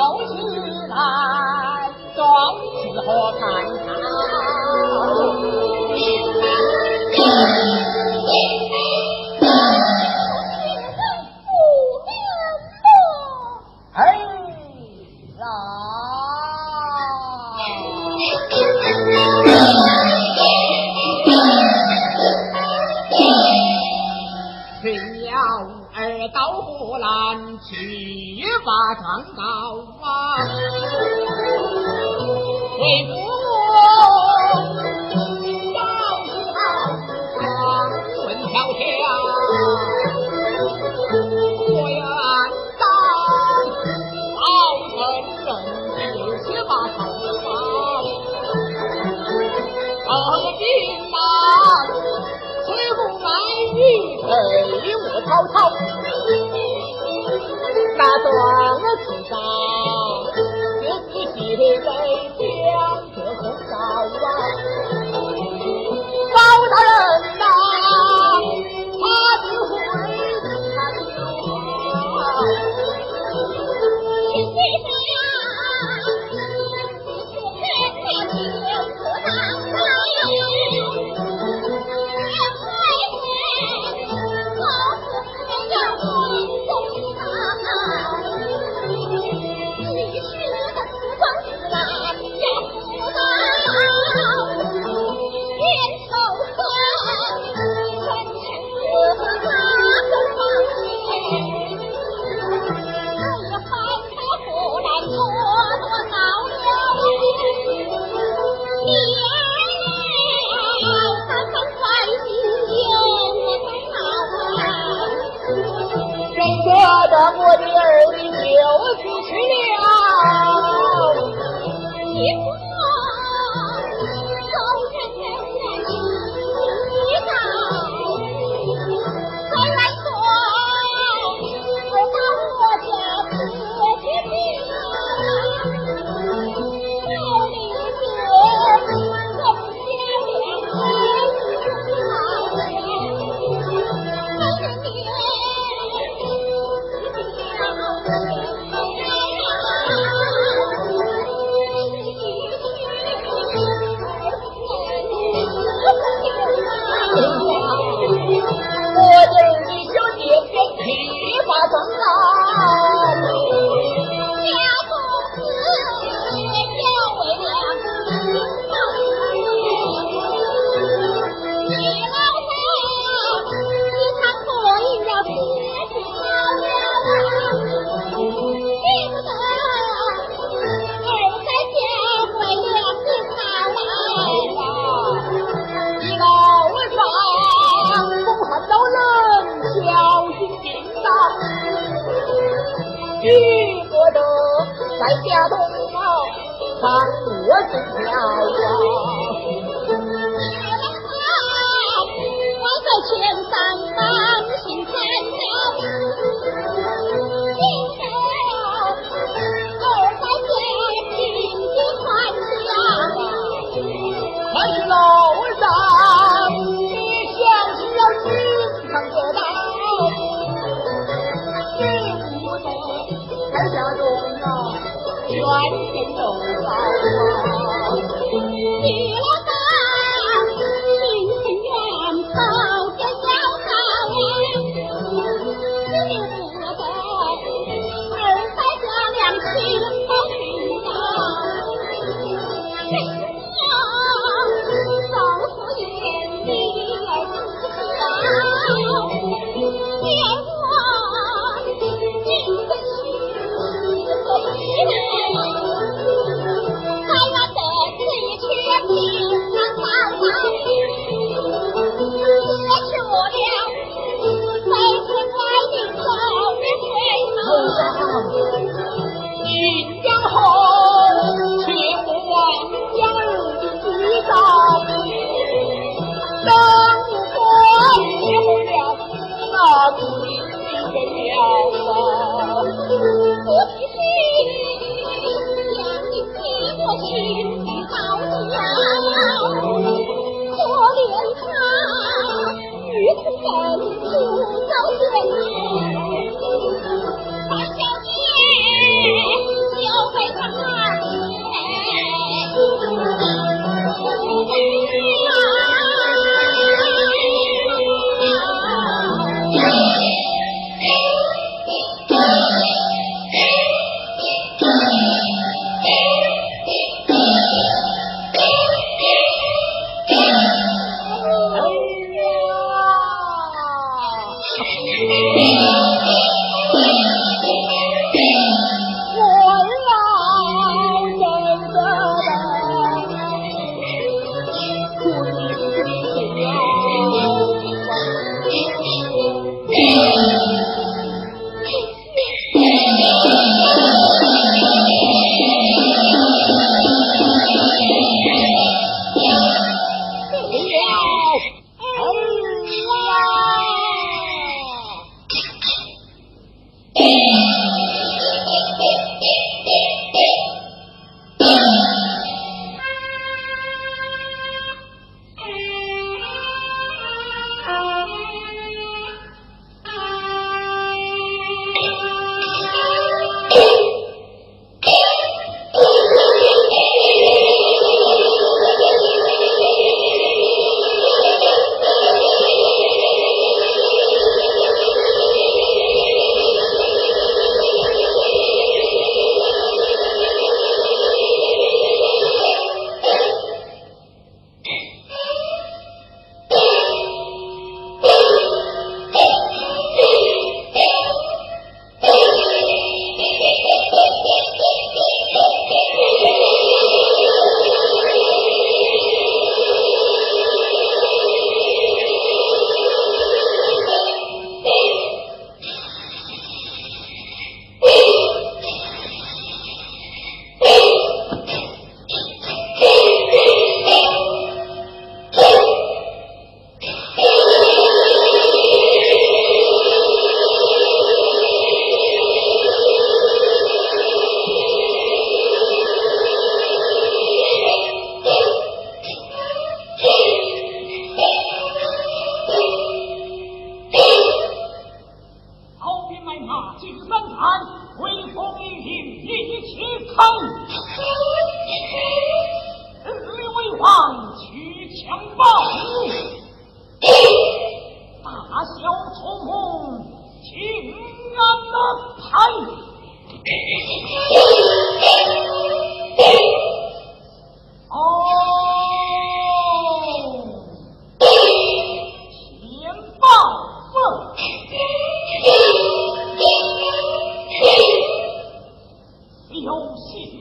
走起来，壮志何堪叹！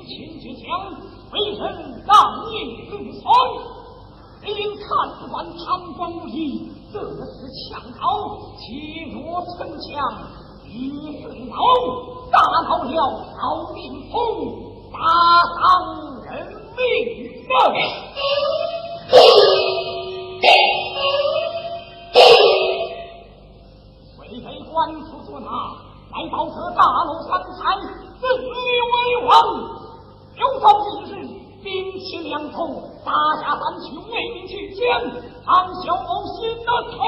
前绝将，为臣当念自爽。你因看官贪官污吏，得势抢逃，欺夺村强，一顺头打倒了曹命通，打伤人命啊！为非官府捉拿，来到这大路三财，自立为王。三军之，兵器粮空，大下三秋，为民去将，唐小某心难痛。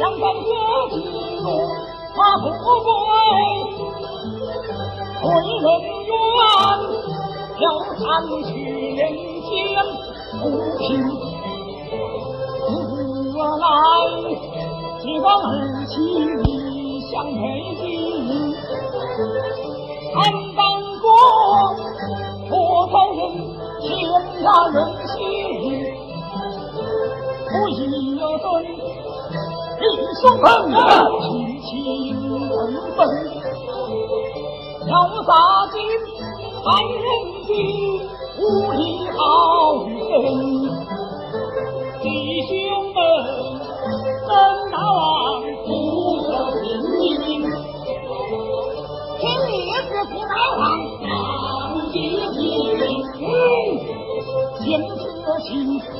相山多金龙他富贵回人冤要残去人间不平自来金光儿起一向美景安当过火头人天塌人心不一有送方激情万分要杀尽百人的无以好胜弟兄们跟大王不要拼命今日是父大王当即决定亲自去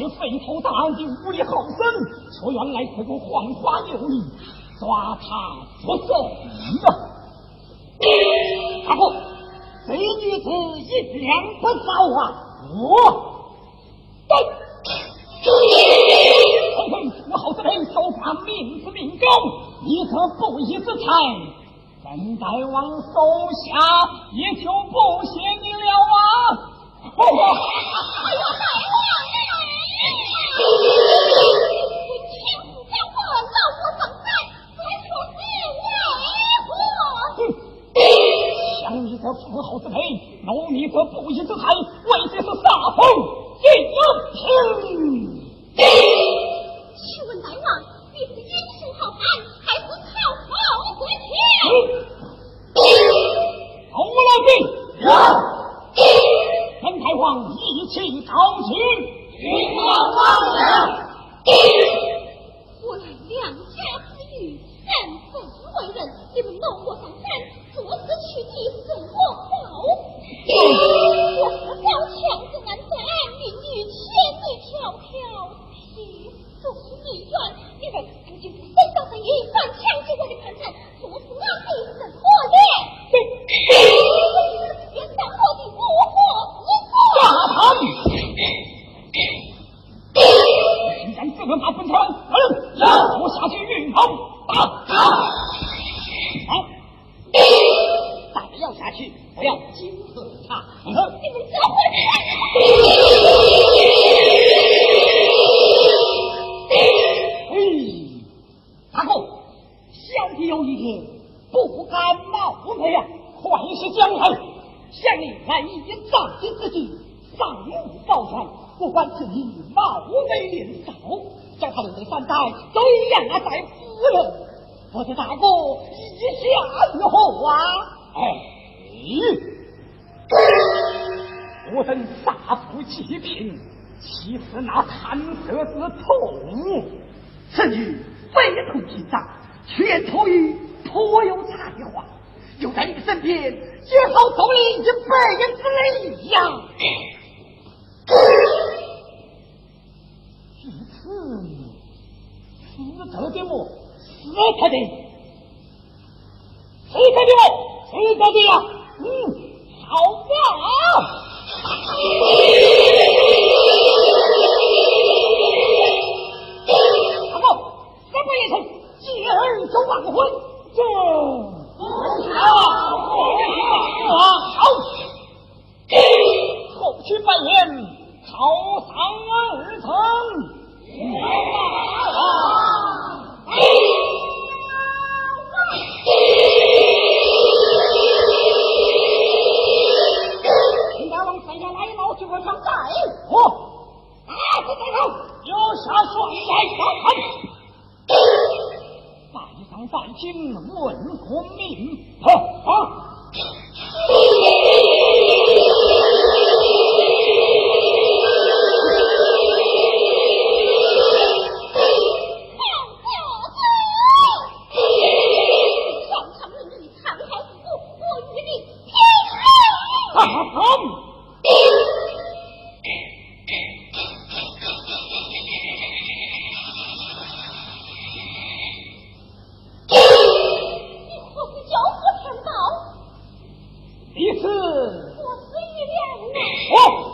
些肥头大耳的无力好生，却原来是个黄花有理，抓他不送。呀、啊，大哥，这女子一两不少啊！我，对，后悔我好得很，手法命是命中，一则不义之财。本大王手下也就不写你了啊！哈哈。死好自赔，农民和不义之财为姑呀，快些将好，向你来一掌的之计，上路报仇，不管自己貌美年少，将他们的三代都一样啊，在夫人，我的大哥一下如何啊？哎，我等大富极品，其实那贪色之徒，此女非同寻常，全出于颇有才华。就在你身边，接好送你一百银子礼呀。这次死透的我，死透的，谁透的我，谁透的呀！嗯，好啊。大哥，再不一声，今儿就忘魂。下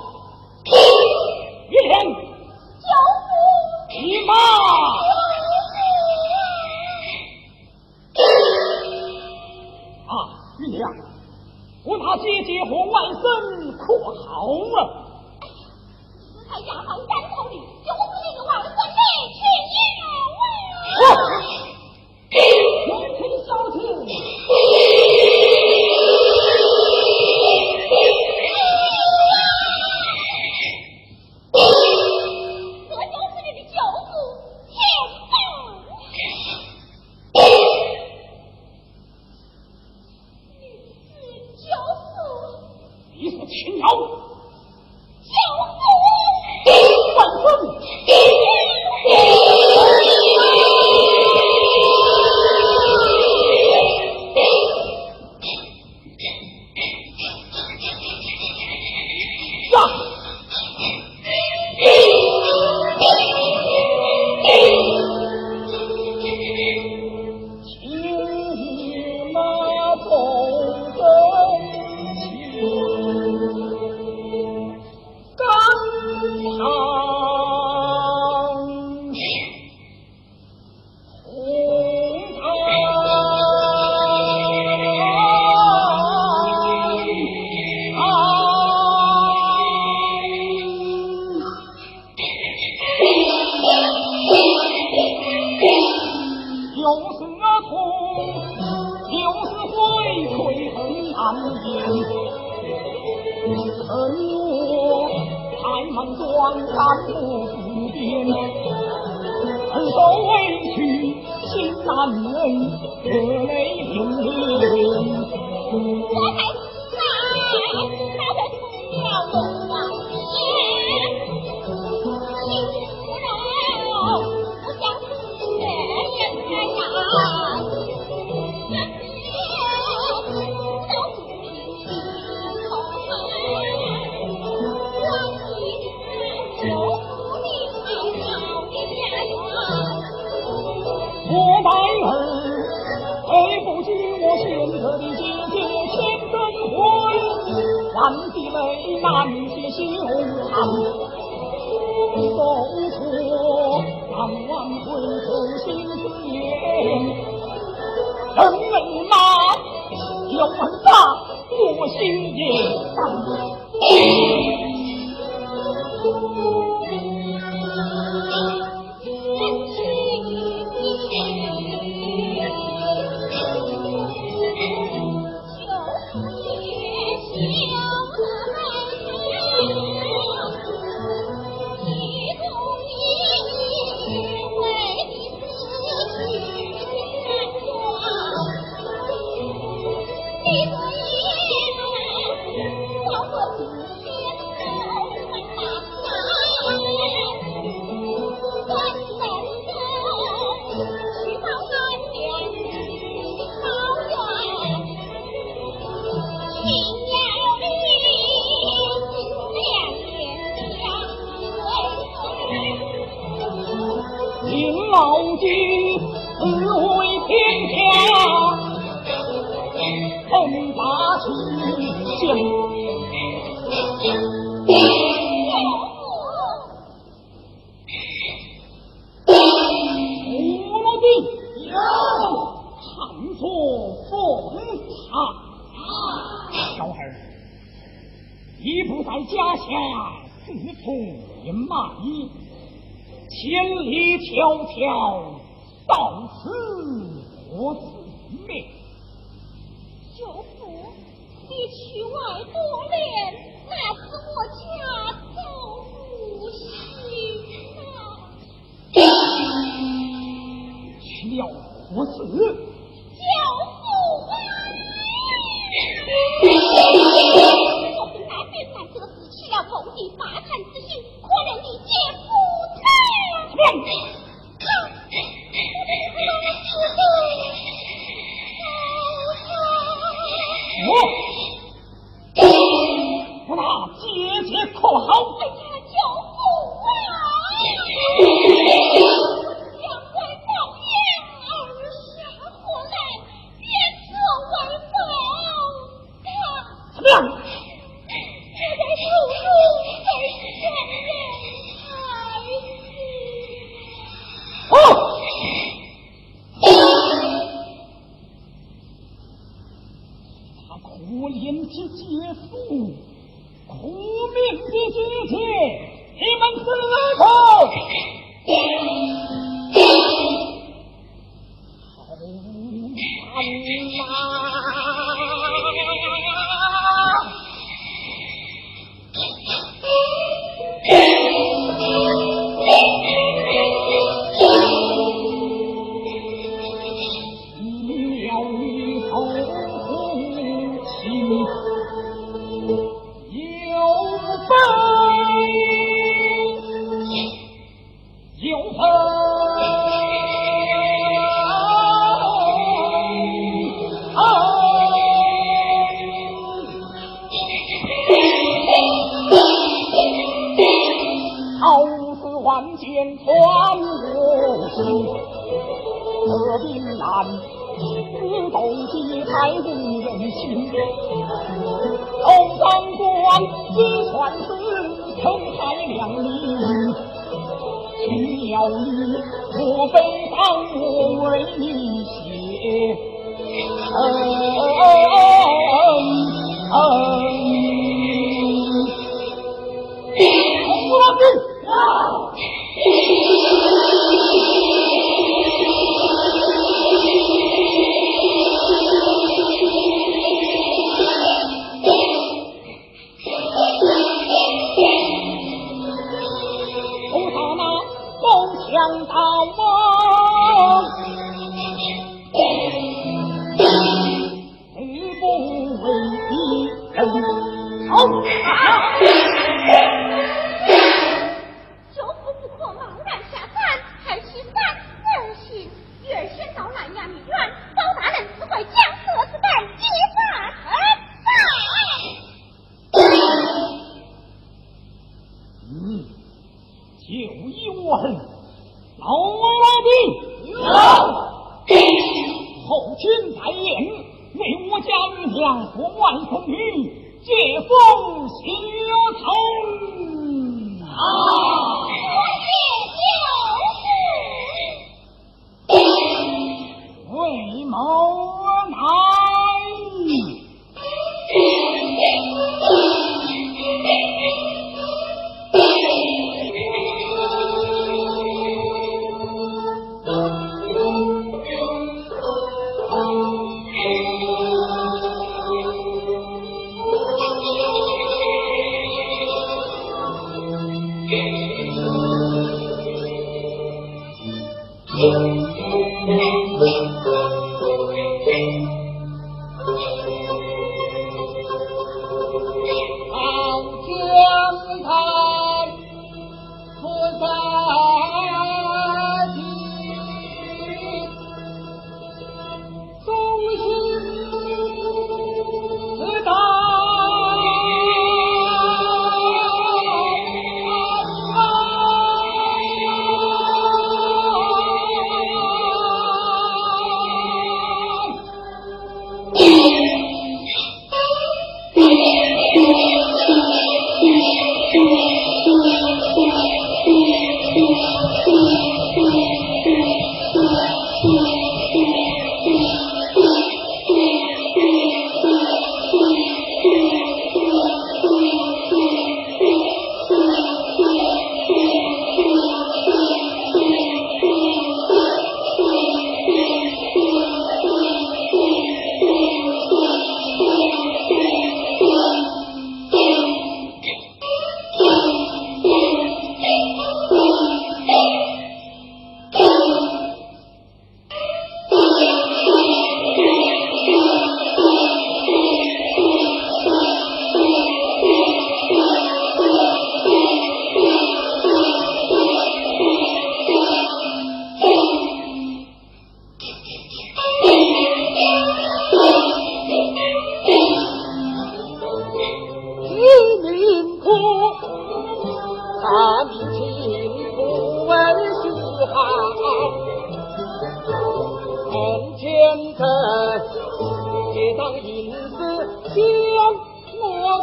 小儿，你不在家乡，自从隐瞒，千里迢迢到此我自命？舅父，你去外多年，那是我家走不行啊。去了何事？舅 Thank you. 人穿传心数，何必难以动得太令人心。同三观之传世，同海两里，鸟语，莫非当我为你写。嗯嗯嗯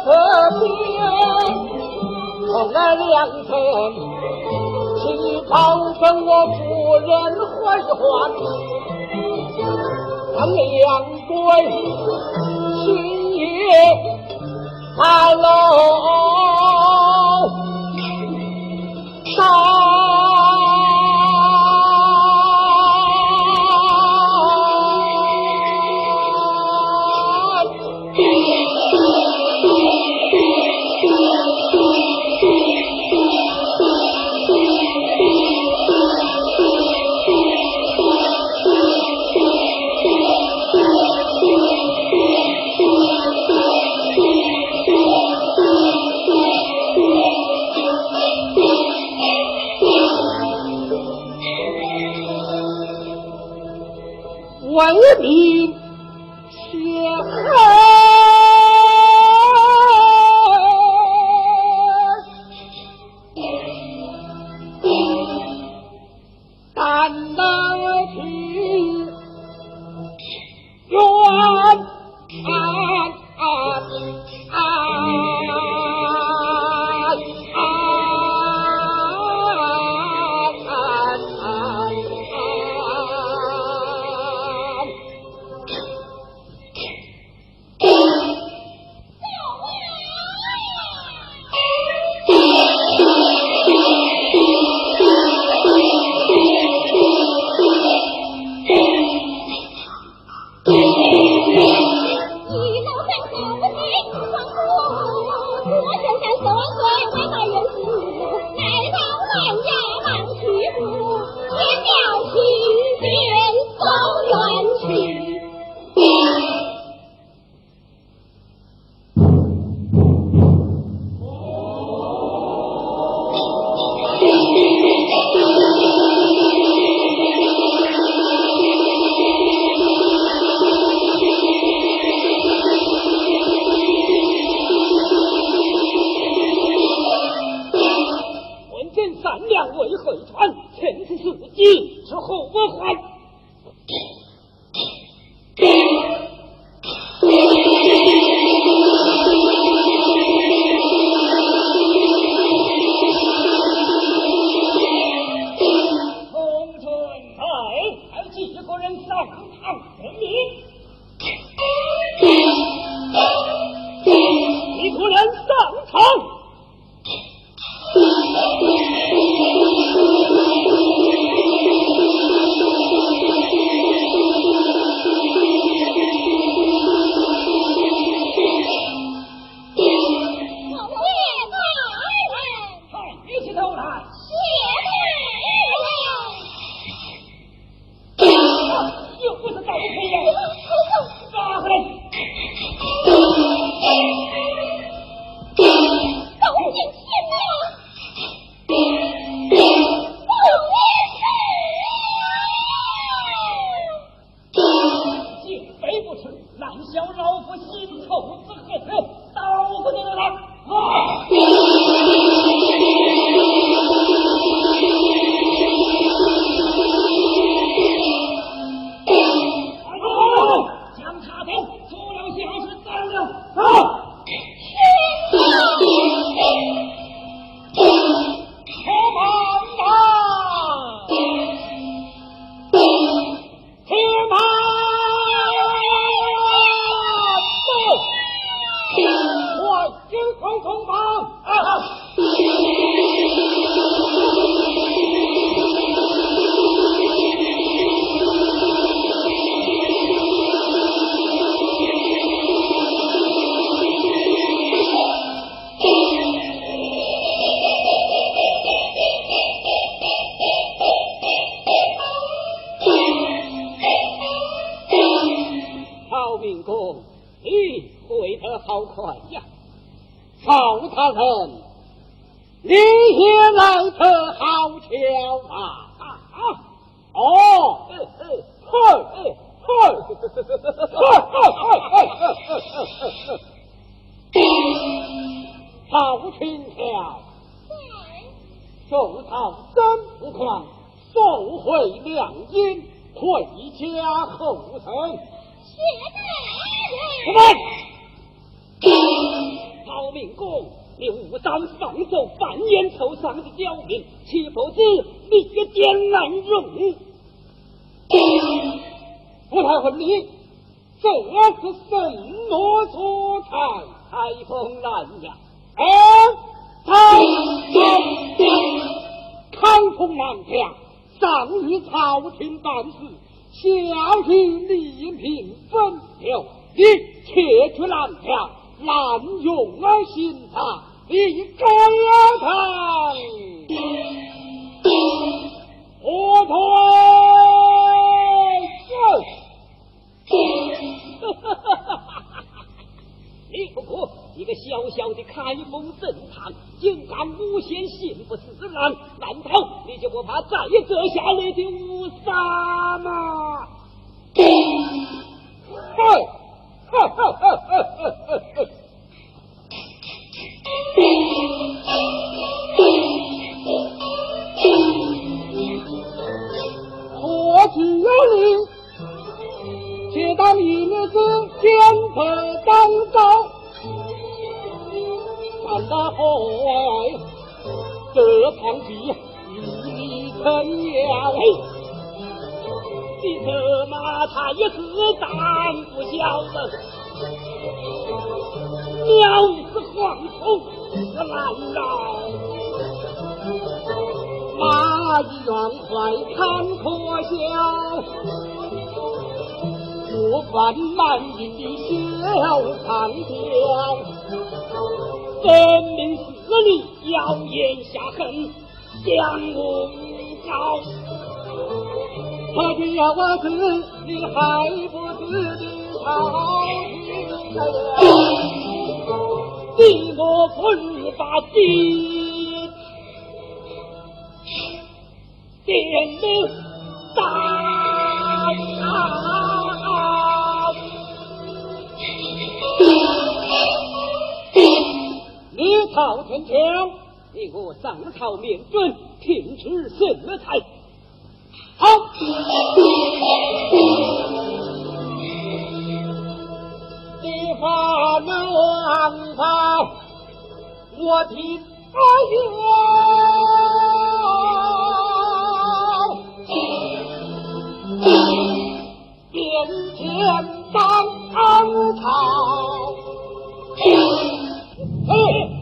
河边，从那良辰去朝跟我不忍回还，让两对新夜看喽。英雄同胞。这马才也是胆不小了，鸟是蝗虫是难饶，马一员外看可笑。不管满营的小长调，分明是你谣言下恨，将我告。他的要子，你还不知的朝廷你我分把金，点的大。你曹天强，你我上朝面准，听取什么才？好，把门王法，我听阿爷，面前当朝。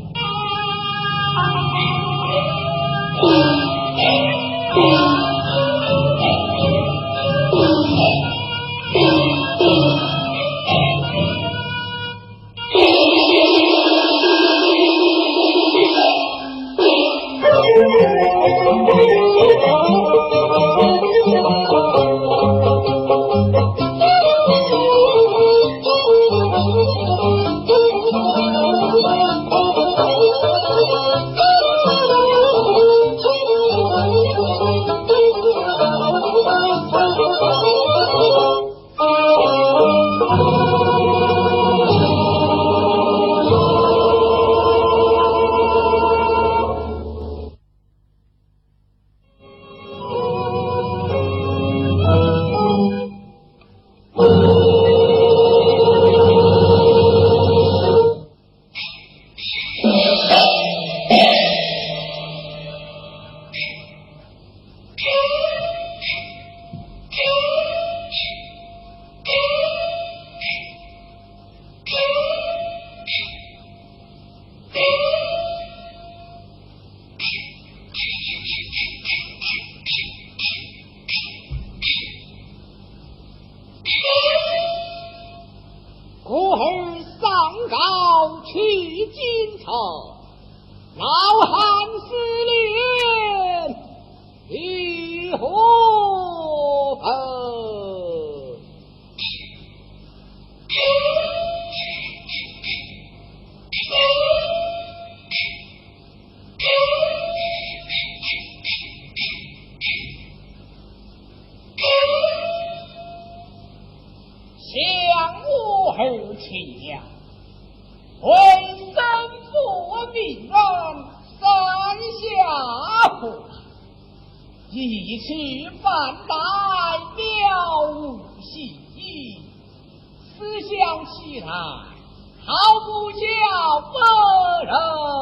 不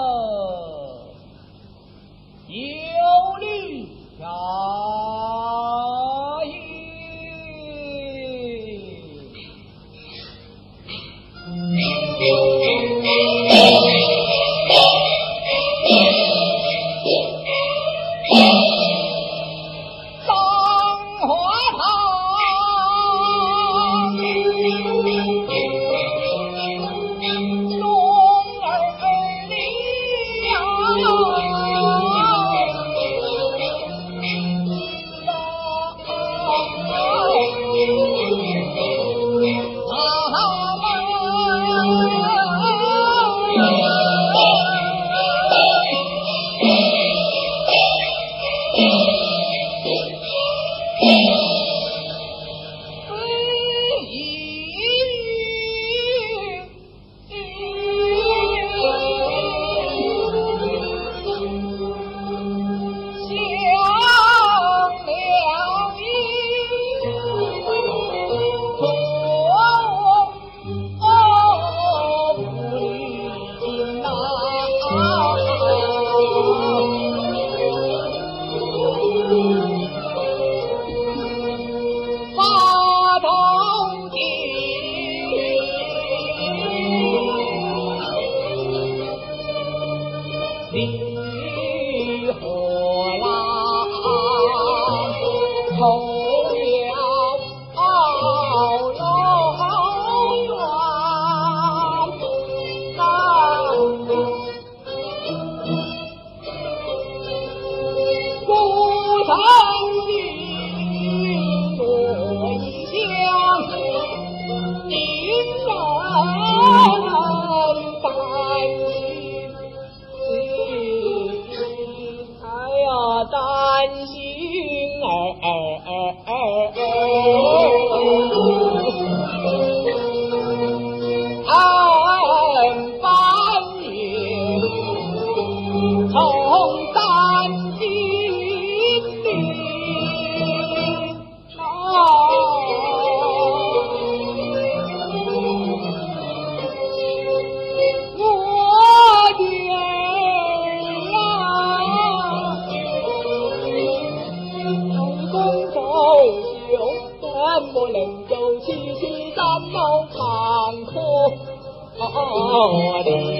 Lord.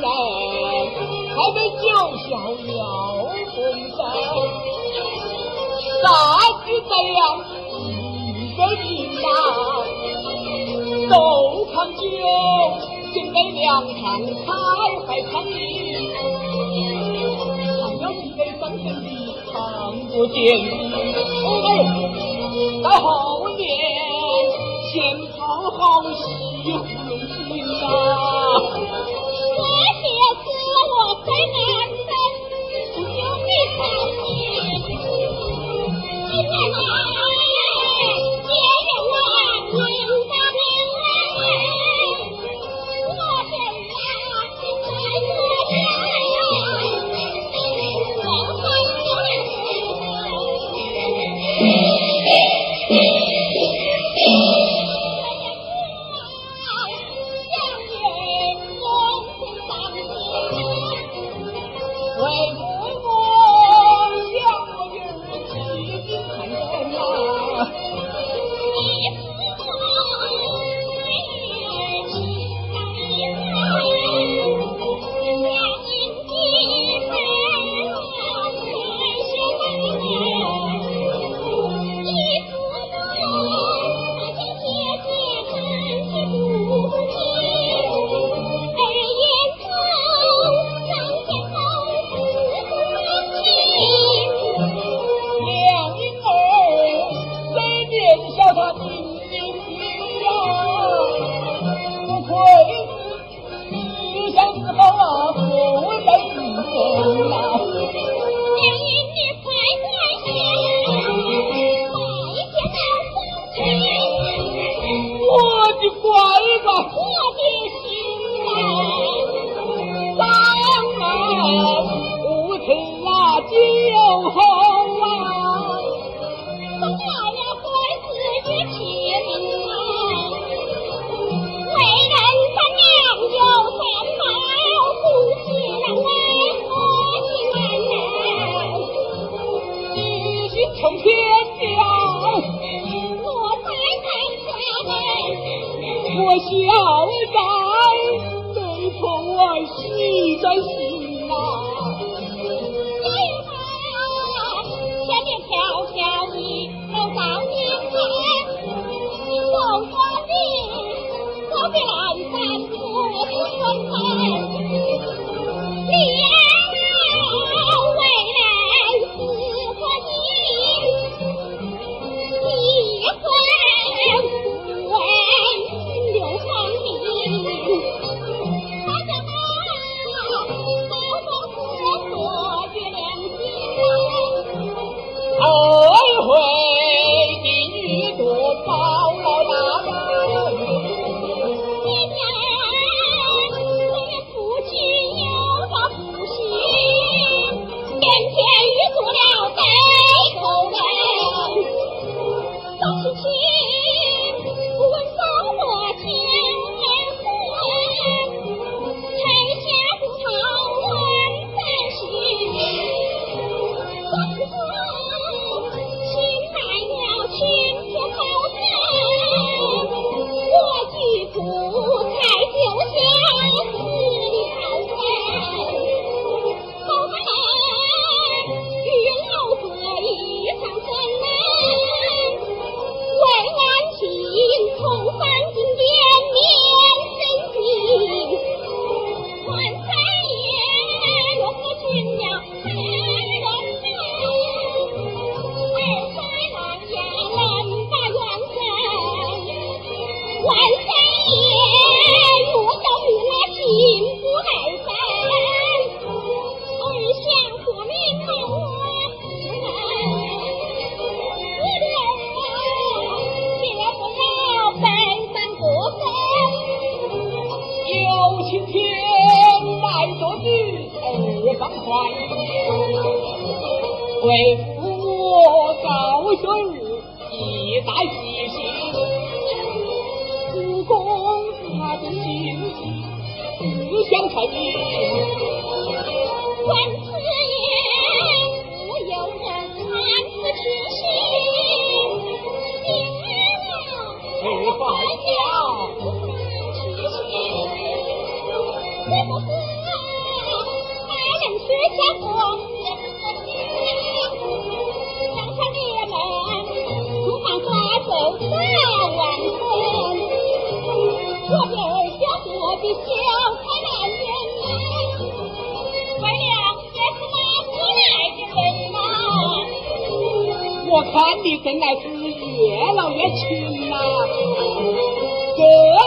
人还得救下姚分手咋就得了一个兵啊都看见进了梁山好汉的还的看不见的哎到后年先讨好媳妇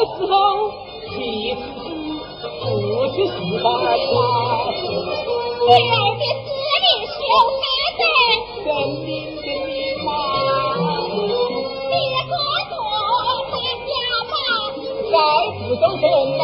那时候，其实是父亲十八岁，女儿的视力修三，人民的命啊！你个懂得家法？再不走，怎啊？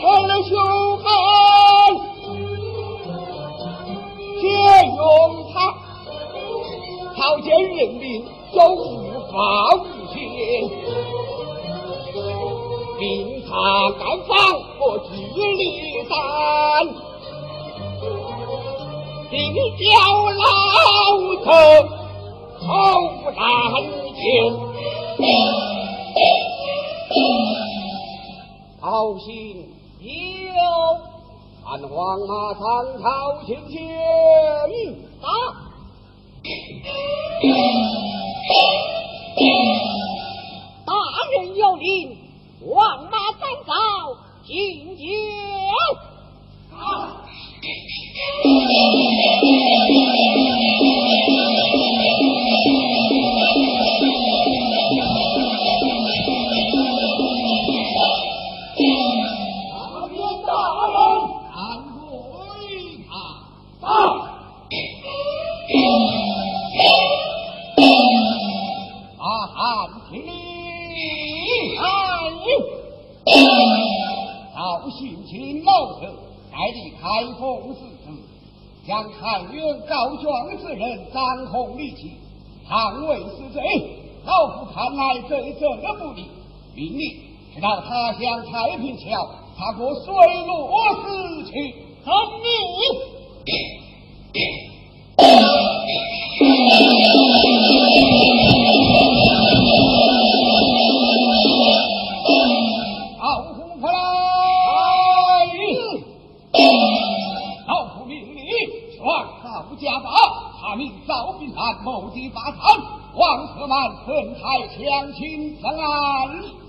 Holy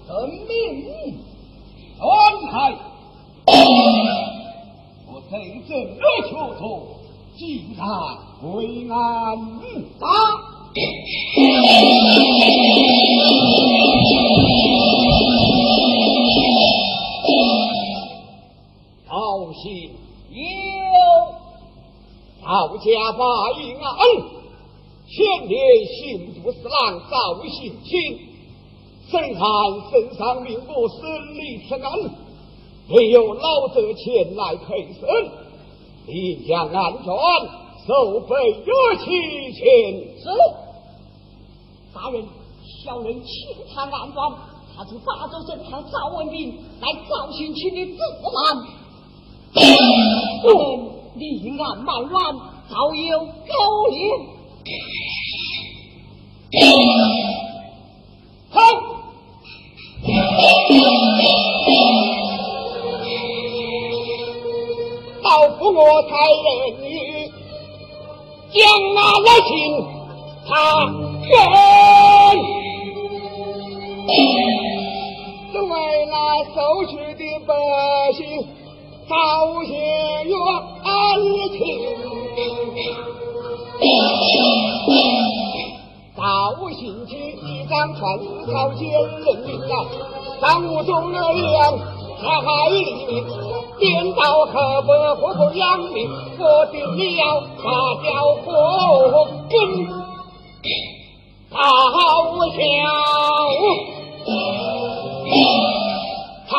岸，遵命。传开，我贼正恶求助，竟然归安。打！好心有，赵家把应安。千年刑部侍郎赵信卿，审案圣上命我审理此案，唯有老者前来陪审，你将案卷收备有期前。是，大人，小人清查案状，查出八州省堂赵文明来赵信卿的自难，大人立案慢乱，早有勾连。好，老夫我才认你，将那来信他人，只为那收取的百姓早些冤情。大行一张船朝鲜人民啊上午中的两样他还颠倒河北河口阳明我定了他叫火根好笑好